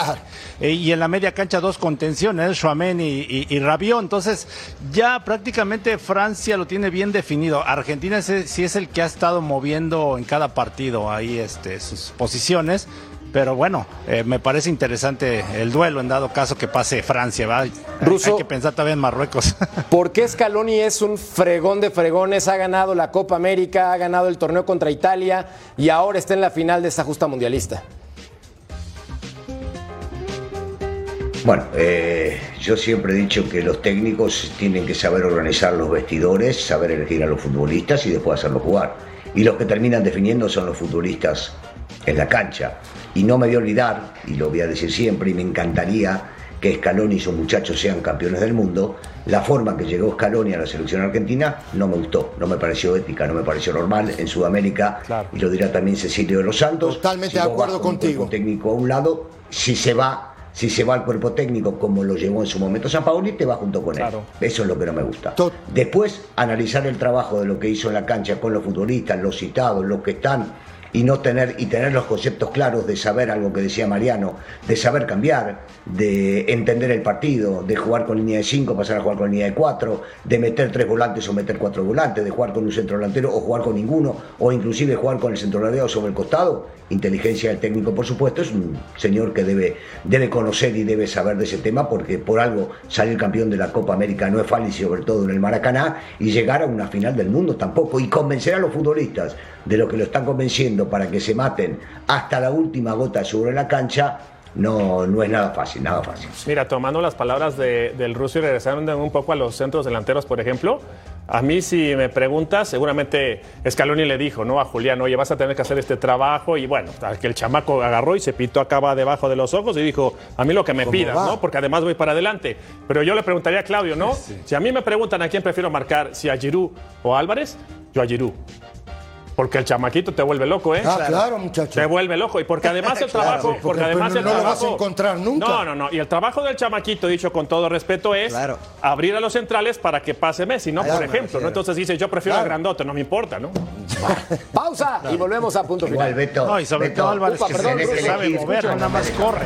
eh, y en la media cancha dos contenciones, Chouameni y, y, y Rabiot. Entonces, ya prácticamente Francia lo tiene bien definido. Argentina sí, sí es el que ha estado moviendo en cada partido ahí este, sus posiciones. Pero bueno, eh, me parece interesante el duelo en dado caso que pase Francia. ¿va? Hay- Russo. Hay que pensar también en Marruecos. ¿Por qué Scaloni es un fregón de fregones? Ha ganado la Copa América, ha ganado el torneo contra Italia y ahora está en la final de esta justa mundialista. Bueno, eh, yo siempre he dicho que los técnicos tienen que saber organizar los vestidores, saber elegir a los futbolistas y después hacerlos jugar. Y los que terminan definiendo son los futbolistas en la cancha. Y no me voy a olvidar, y lo voy a decir siempre, y me encantaría que Scaloni y sus muchachos sean campeones del mundo, la forma que llegó Scaloni a la selección argentina no me gustó, no me pareció ética, no me pareció normal en Sudamérica, y lo dirá también Cecilio de los Santos. Totalmente Si de acuerdo con contigo. cuerpo técnico a un lado, si se va, si se va al cuerpo técnico como lo llevó en su momento San Paoli, te va junto con Claro. él. Eso es lo que no me gusta. Después, analizar el trabajo de lo que hizo en la cancha con los futbolistas, los citados, los que están y no tener y tener los conceptos claros de saber algo que decía Mariano, de saber cambiar, de entender el partido, de jugar con línea de 5, pasar a jugar con línea de 4, de meter tres volantes o meter cuatro volantes, de jugar con un centro delantero o jugar con ninguno, o inclusive jugar con el centro delantero sobre el costado. Inteligencia del técnico, por supuesto, es un señor que debe, debe conocer y debe saber de ese tema, porque por algo salir campeón de la Copa América no es fácil, sobre todo en el Maracaná, y llegar a una final del mundo tampoco, y convencer a los futbolistas de lo que lo están convenciendo para que se maten hasta la última gota sobre la cancha, no, no es nada fácil, nada fácil. Mira, tomando las palabras de- del ruso y regresando un poco a los centros delanteros, por ejemplo, a mí si me preguntas, seguramente Scaloni le dijo, ¿no? A Julián, oye, vas a tener que hacer este trabajo y bueno, que el chamaco agarró y se pitó acá debajo de los ojos y dijo, a mí lo que me ¿Cómo pidas, va? ¿no? Porque además voy para adelante. Pero yo le preguntaría a Claudio, ¿no? Si a mí me preguntan a quién prefiero marcar, si a Giroud o a Álvarez, yo a Giroud. Porque el chamaquito te vuelve loco, ¿eh? Ah, claro, muchacho. Te vuelve loco. Y porque además el Claro, trabajo. porque- porque además pero el no lo trabajo, vas a encontrar nunca. No, no, no. Y el trabajo del chamaquito, dicho con todo respeto, es abrir a los centrales para que pase Messi, ¿no? Claro, Por ejemplo, ¿no? Entonces dice, yo prefiero al grandote, no me importa, ¿no? Pausa y volvemos a punto final. Igual, Beto. No, y sobre Beto, todo Álvarez Upa, que perdón, se, que sabe mover, no nada más corre.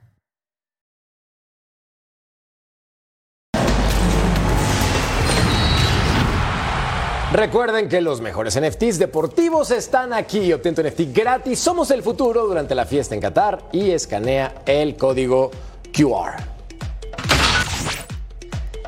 Recuerden que los mejores NFTs deportivos están aquí. Obtén tu NFT gratis. Somos el futuro durante la fiesta en Qatar y escanea el código QR.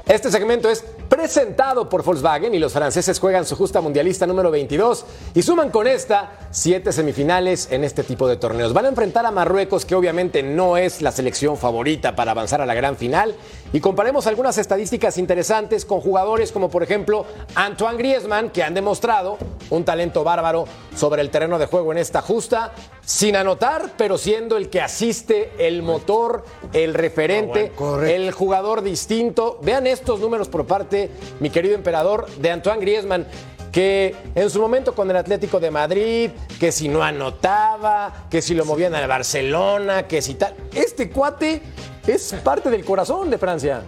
Este segmento es presentado por Volkswagen y los franceses juegan su justa mundialista número 22 y suman con esta siete semifinales en este tipo de torneos. Van a enfrentar a Marruecos, que obviamente no es la selección favorita para avanzar a la gran final. Y comparemos algunas estadísticas interesantes con jugadores como por ejemplo Antoine Griezmann, que han demostrado un talento bárbaro sobre el terreno de juego en esta justa, sin anotar, pero siendo el que asiste, el motor, el referente, el jugador distinto. Vean estos números por parte, mi querido emperador, de Antoine Griezmann que en su momento con el Atlético de Madrid, que si no anotaba, que si lo movían al Barcelona, que si tal. Este cuate es parte del corazón de Francia.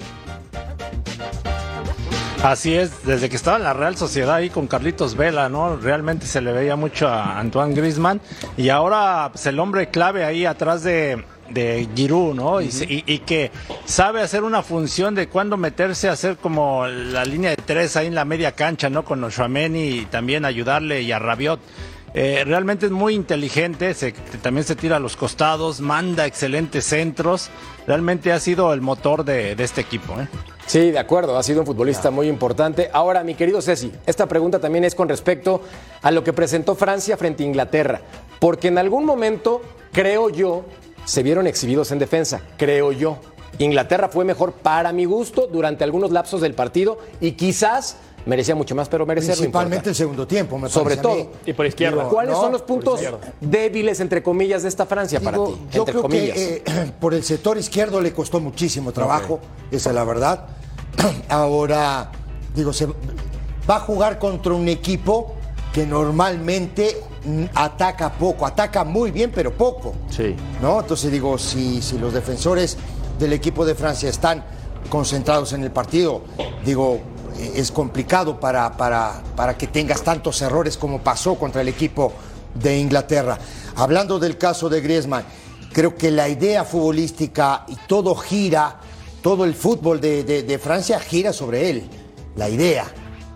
Así es, desde que estaba en la Real Sociedad ahí con Carlitos Vela, ¿no? Realmente se le veía mucho a Antoine Griezmann y ahora pues, el hombre clave ahí atrás de, de Giroud, ¿no? y, y- y que sabe hacer una función de cuándo meterse a hacer como la línea de tres ahí en la media cancha, ¿no? Con Oshua-Meni y también ayudarle y a Rabiot. Eh, realmente es muy inteligente, se- también se tira a los costados, manda excelentes centros. Realmente ha sido el motor de, de este equipo, ¿eh? Sí, de acuerdo, ha sido un futbolista muy importante. Ahora, mi querido Ceci, esta pregunta también es con respecto a lo que presentó Francia frente a Inglaterra, porque en algún momento, creo yo, se vieron exhibidos en defensa, creo yo. Inglaterra fue mejor para mi gusto durante algunos lapsos del partido y quizás merecía mucho más, pero merecer no Principalmente el segundo tiempo, me Sobre parece todo. Y por izquierda. Digo, ¿Cuáles no, son los puntos débiles, entre comillas, de esta Francia para ti? yo entre creo comillas. que eh, por el sector izquierdo le costó muchísimo trabajo, esa es la verdad. Ahora, digo, se va a jugar contra un equipo que normalmente ataca poco, ataca muy bien, pero poco. Sí. ¿no? Entonces digo, si, si los defensores del equipo de Francia están concentrados en el partido, digo, es complicado para, para, para que tengas tantos errores como pasó contra el equipo de Inglaterra. Hablando del caso de Griezmann, creo que la idea futbolística y todo gira, todo el fútbol de, de- de Francia gira sobre él, la idea.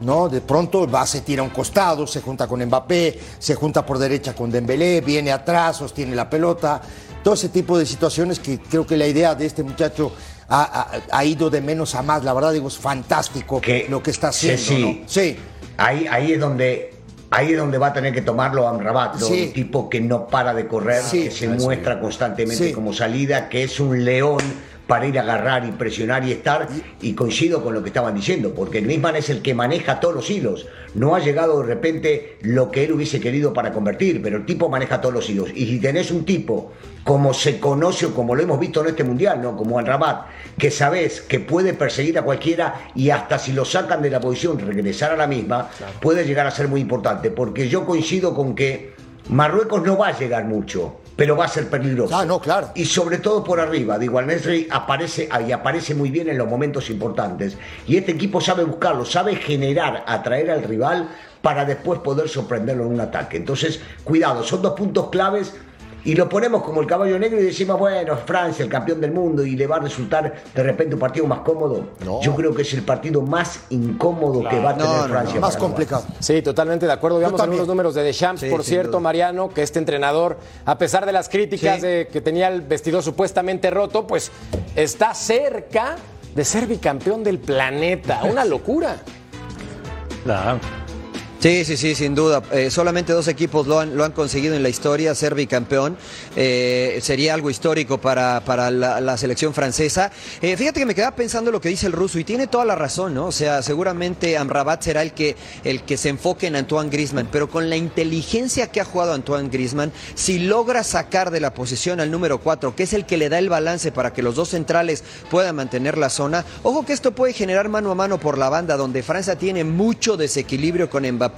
¿no? De pronto va, se tira a un costado, se junta con Mbappé, se junta por derecha con Dembélé, viene atrás, sostiene la pelota. Todo ese tipo de situaciones que creo que la idea de este muchacho ha, ha- ha ido de menos a más. La verdad, digo, es fantástico lo que está haciendo. sí, ¿no? Sí. Ahí, ahí es donde ahí es donde va a tener que tomarlo Amrabat, ¿no? Sí. un tipo que no para de correr, Sí. que se Sí. muestra constantemente Sí. como salida, que es un león para ir a agarrar y presionar y estar, y coincido con lo que estaban diciendo, porque Griezmann es el que maneja todos los hilos. No ha llegado de repente lo que él hubiese querido para convertir, pero el tipo maneja todos los hilos. Y si tenés un tipo como se conoce o como lo hemos visto en este mundial, ¿no? Como Rabat, que sabes que puede perseguir a cualquiera y hasta si lo sacan de la posición, regresar a la misma, puede llegar a ser muy importante. Porque yo coincido con que Marruecos no va a llegar mucho, pero va a ser peligroso. Ah, no, claro. Y sobre todo por arriba. Digo, Al-Nesri aparece, ahí aparece muy bien en los momentos importantes. Y este equipo sabe buscarlo, sabe generar, atraer al rival para después poder sorprenderlo en un ataque. Entonces, cuidado, son dos puntos claves y lo ponemos como el caballo negro y decimos, bueno, es Francia, el campeón del mundo, y le va a resultar de repente un partido más cómodo. Yo creo que es el partido más incómodo que va a tener Francia. Más complicado. Sí, totalmente de acuerdo. Veamos algunos números de Deschamps, Sí, por cierto, duda. Mariano, que este entrenador, a pesar de las críticas Sí. de que tenía el vestidor supuestamente roto, pues está cerca de ser bicampeón del planeta. Una locura. Claro. Sí, sí, sí, sin duda. Eh, solamente dos equipos lo han, lo han conseguido en la historia, ser bicampeón. Eh, sería algo histórico para, para la, selección francesa. Eh, fíjate que me quedaba pensando lo que dice el ruso y tiene toda la razón, ¿no? O sea, seguramente Amrabat será el que, el que se enfoque en Antoine Griezmann, pero con la inteligencia que ha jugado Antoine Griezmann, si logra sacar de la posición al número 4, que es el que le da el balance para que los dos centrales puedan mantener la zona, ojo que esto puede generar mano a mano por la banda, donde Francia tiene mucho desequilibrio con Mbappé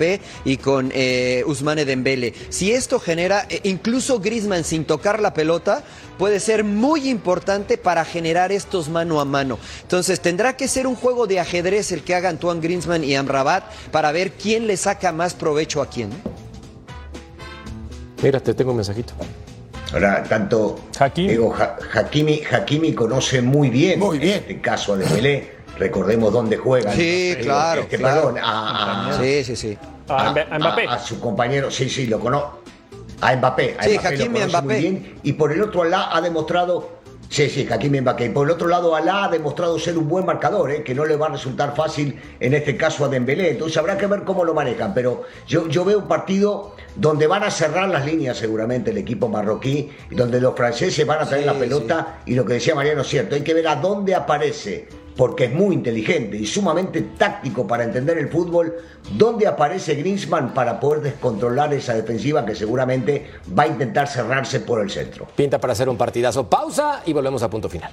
y con eh, Ousmane Dembele. Si esto genera, eh, incluso Griezmann sin tocar la pelota, puede ser muy importante para generar estos mano a mano. Entonces tendrá que ser un juego de ajedrez el que haga Antoine Griezmann y Amrabat para ver quién le saca más provecho a quién. Mira, te tengo un mensajito. Ahora, tanto digo, Ha- Hakimi, Hakimi conoce muy bien, este caso a Dembélé. Recordemos dónde juegan. Sí, claro, este, claro. perdón, a, a- Sí, sí, sí. A Mbappé. a su compañero, sí, sí, lo conozco. A Mbappé. A Sí, Mbappé lo Hakimi Mbappé. muy bien. Y por el otro lado ha demostrado. Sí, sí, Hakimi Mbappé. Y por el otro lado, Alá ha demostrado ser un buen marcador, ¿eh? que no le va a resultar fácil en este caso a Dembélé. Entonces habrá que ver cómo lo manejan. Pero yo, yo veo un partido donde van a cerrar las líneas seguramente el equipo marroquí, donde los franceses van a traer Sí, la pelota. Y lo que decía Mariano es cierto, hay que ver a dónde aparece porque es muy inteligente y sumamente táctico para entender el fútbol, dónde aparece Griezmann para poder descontrolar esa defensiva que seguramente va a intentar cerrarse por el centro. Pinta para hacer un partidazo. Pausa y volvemos a punto final.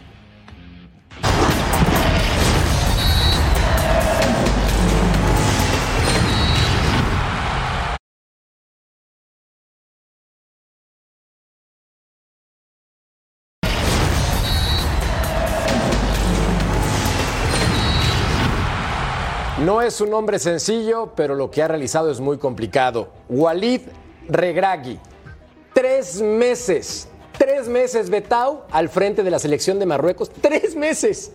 No es un hombre sencillo, pero lo que ha realizado es muy complicado. Walid Regragui, tres meses, tres meses Betau al frente de la selección de Marruecos, tres meses.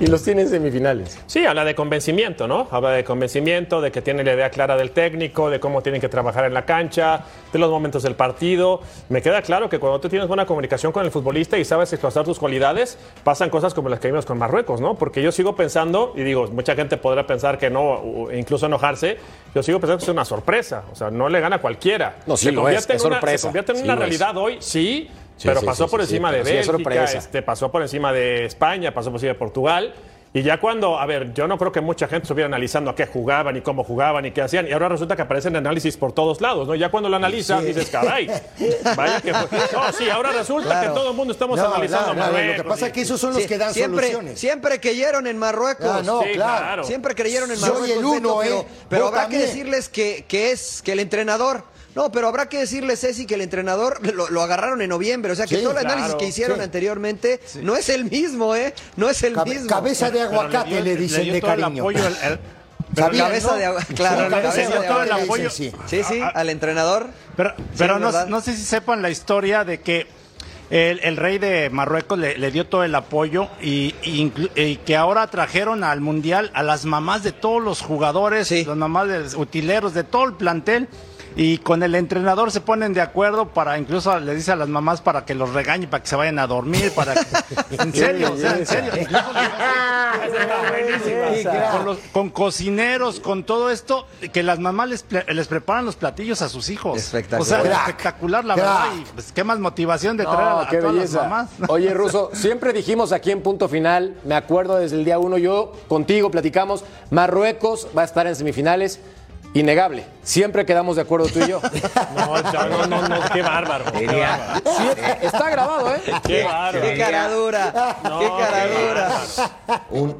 Y los tiene en semifinales. Sí, habla de convencimiento, ¿no? Habla de convencimiento, de que tiene la idea clara del técnico, de cómo tienen que trabajar en la cancha, de los momentos del partido. Me queda claro que cuando tú tienes buena comunicación con el futbolista y sabes explotar tus cualidades, pasan cosas como las que vimos con Marruecos, ¿no? Porque yo sigo pensando, y digo, mucha gente podrá pensar que no, o incluso enojarse, yo sigo pensando que es una sorpresa. O sea, no le gana a cualquiera. No, sí se lo convierte es, en es una, sorpresa. Se convierte en Sí una es. realidad hoy, sí. Sí, pero sí, pasó sí, por encima pero de Bélgica, sorpresa. este, pasó por encima de España, pasó por encima de Portugal. Y ya cuando, a ver, yo no creo que mucha gente estuviera analizando a qué jugaban y cómo jugaban y qué hacían. Y ahora resulta que aparecen análisis por todos lados, ¿no? Ya cuando lo analizas Sí. dices, caray, vaya que fue. No, sí, ahora resulta Claro. que todo el mundo estamos No, analizando claro, Marruecos. lo que pasa es que esos son los Sí, que dan siempre, soluciones. Siempre creyeron en Marruecos. Ah, no, Sí, claro. claro. Siempre creyeron en Soy Marruecos. el uno, Beto, pero, ¿eh? pero Vos habrá también. que decirles que, que es que el entrenador. No, pero habrá que decirle, Ceci, que el entrenador lo, lo agarraron en noviembre. O sea que Sí, todo el análisis claro, que hicieron sí. anteriormente no es el mismo, ¿eh? No es el Cabe- mismo. cabeza de aguacate dio- le dicen dio de todo el cariño. apoyo, el- el- ¿Sabían, cabeza no? de agua- claro, Sí, la cabeza de aguacate agua. le dicen, sí. Sí, sí, al entrenador. Pero, pero es no, verdad. no sé si sepan la historia de que el, el rey de Marruecos le, le dio todo el apoyo y, y inclu- y que ahora trajeron al mundial a las mamás de todos los jugadores, Sí. las mamás de los utileros, de todo el plantel. Y con el entrenador se ponen de acuerdo para, incluso le dice a las mamás para que los regañe, para que se vayan a dormir, para que... En serio, o sea, en serio. Con, los- con cocineros, con todo esto, que las mamás les, les preparan los platillos a sus hijos. Espectacular. O sea, Crack. espectacular, la Crack. verdad. Y pues, qué más motivación de traer a, No, a todas las belleza. mamás. Oye, Ruso, siempre dijimos aquí en punto final, me acuerdo desde el día uno, yo contigo platicamos, Marruecos va a estar en semifinales, innegable. Siempre quedamos de acuerdo tú y yo. No, no, no, no, qué bárbaro. qué Sería- bárbaro. Sí, está grabado, ¿eh? Qué bárbaro. Qué cara dura, No, qué cara dura. Un-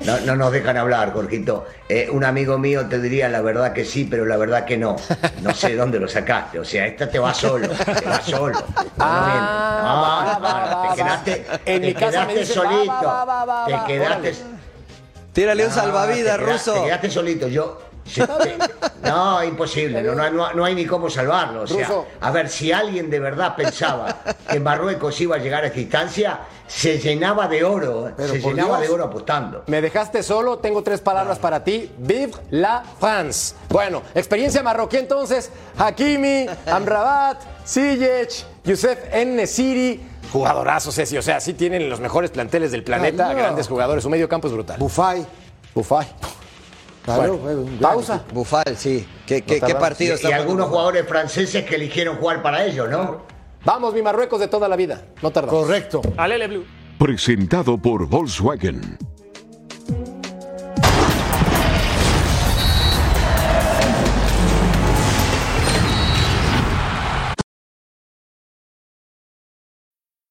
No, no nos dejan hablar, Jorgito. Eh, un amigo mío te diría la verdad que sí, pero la verdad que no. No sé dónde lo sacaste. O sea, esta te va solo. Te va solo. Ah, no, no, va, te va. quedaste, En te mi casa solito. va, va, va, te quedaste. Tírale un No, salvavidas, te quedaste- ruso. Te quedaste solito. Yo. no, imposible. No, no, no, hay ni cómo salvarlo. O sea, Ruso. a ver, si alguien de verdad pensaba que Marruecos iba a llegar a esta instancia, se llenaba de oro. ¿eh? Pero Se llenaba Dios. de oro apostando. Me dejaste solo, tengo tres palabras para ti. Vive la France. Bueno, experiencia marroquí entonces. Hakimi, Amrabat, Ziyech, Youssef En-Nesiri. Jugadorazos, Ceci. O sea, sí tienen los mejores planteles del planeta, no. grandes jugadores. Su medio campo es brutal. Bufay. Bufay. Claro, Bueno, pausa. Bufal, sí. ¿Qué, qué, qué partido Y, está y algunos Bufal? jugadores franceses que eligieron jugar para ellos, ¿no? Vamos, mi Marruecos de toda la vida. No tardamos. Correcto. Alele Blue. Presentado por Volkswagen.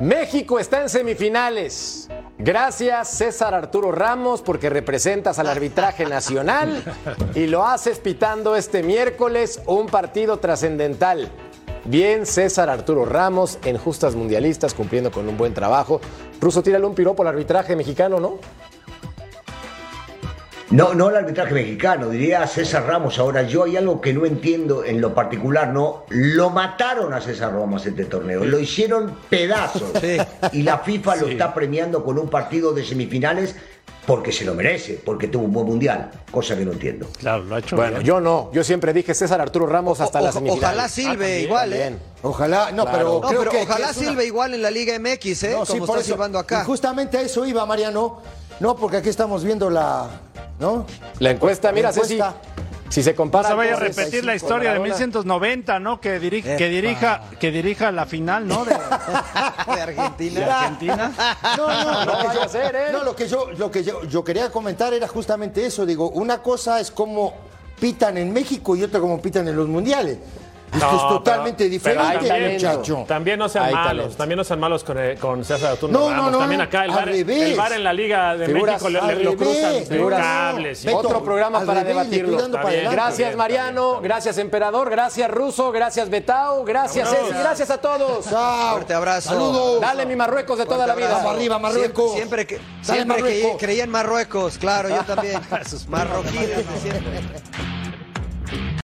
México está en semifinales. Gracias César Arturo Ramos porque representas al arbitraje nacional y lo haces pitando este miércoles un partido trascendental. Bien César Arturo Ramos en Justas Mundialistas cumpliendo con un buen trabajo. Ruso, tírale un piropo al arbitraje mexicano, ¿no? No, no el arbitraje mexicano, diría César Ramos. Ahora, yo hay algo que no entiendo en lo particular, ¿no? Lo mataron a César Ramos este torneo, lo hicieron pedazos. Y la FIFA lo está premiando con un partido de semifinales porque se lo merece, porque tuvo un buen mundial, cosa que no entiendo. Claro, lo ha hecho Bueno, bien. yo no. Yo siempre dije César Arturo Ramos hasta la semifinal. ojalá silbe igual, ¿eh? Ojalá, no, Claro. pero No, creo pero que- ojalá que una- igual en la Liga MX, ¿eh? No, sí, por está eso. silbando Y acá. justamente a eso iba, Mariano. No, porque aquí estamos viendo la. ¿No? La encuesta, mira, La encuesta. Ceci. Si se No compara. se vaya a repetir la historia de Maradona. 1190, ¿no? Que, dirige, que, dirija, que dirija la final, ¿no? De, De Argentina. de Argentina. No, no, No lo que yo, a ser, ¿eh? no, lo que yo, lo que yo, yo quería comentar era justamente eso. Digo, una cosa es cómo pitan en México y otra como pitan en los mundiales. Esto No, es totalmente pero- pero diferente, también, muchacho. También no sean Hay malos, talento. también no sean malos con, eh, con César Arturo No, Ramos. no, no, también acá el bar, revés. el bar en la Liga de Figuras, México le, al le- lo cruzan figuras. cables. Beto, Otro programa para revés, debatirlo. para bien. adelante. Gracias Bien, Mariano, bien, gracias Emperador, gracias Ruso, gracias Betao, gracias. Ceci, gracias a todos. Fuerte abrazo. Saludos. Dale mi Marruecos de toda la vida. abrazo. Vamos arriba, Marruecos. Siempre, que, siempre creía en Marruecos, claro, yo también. Marroquí desde siempre.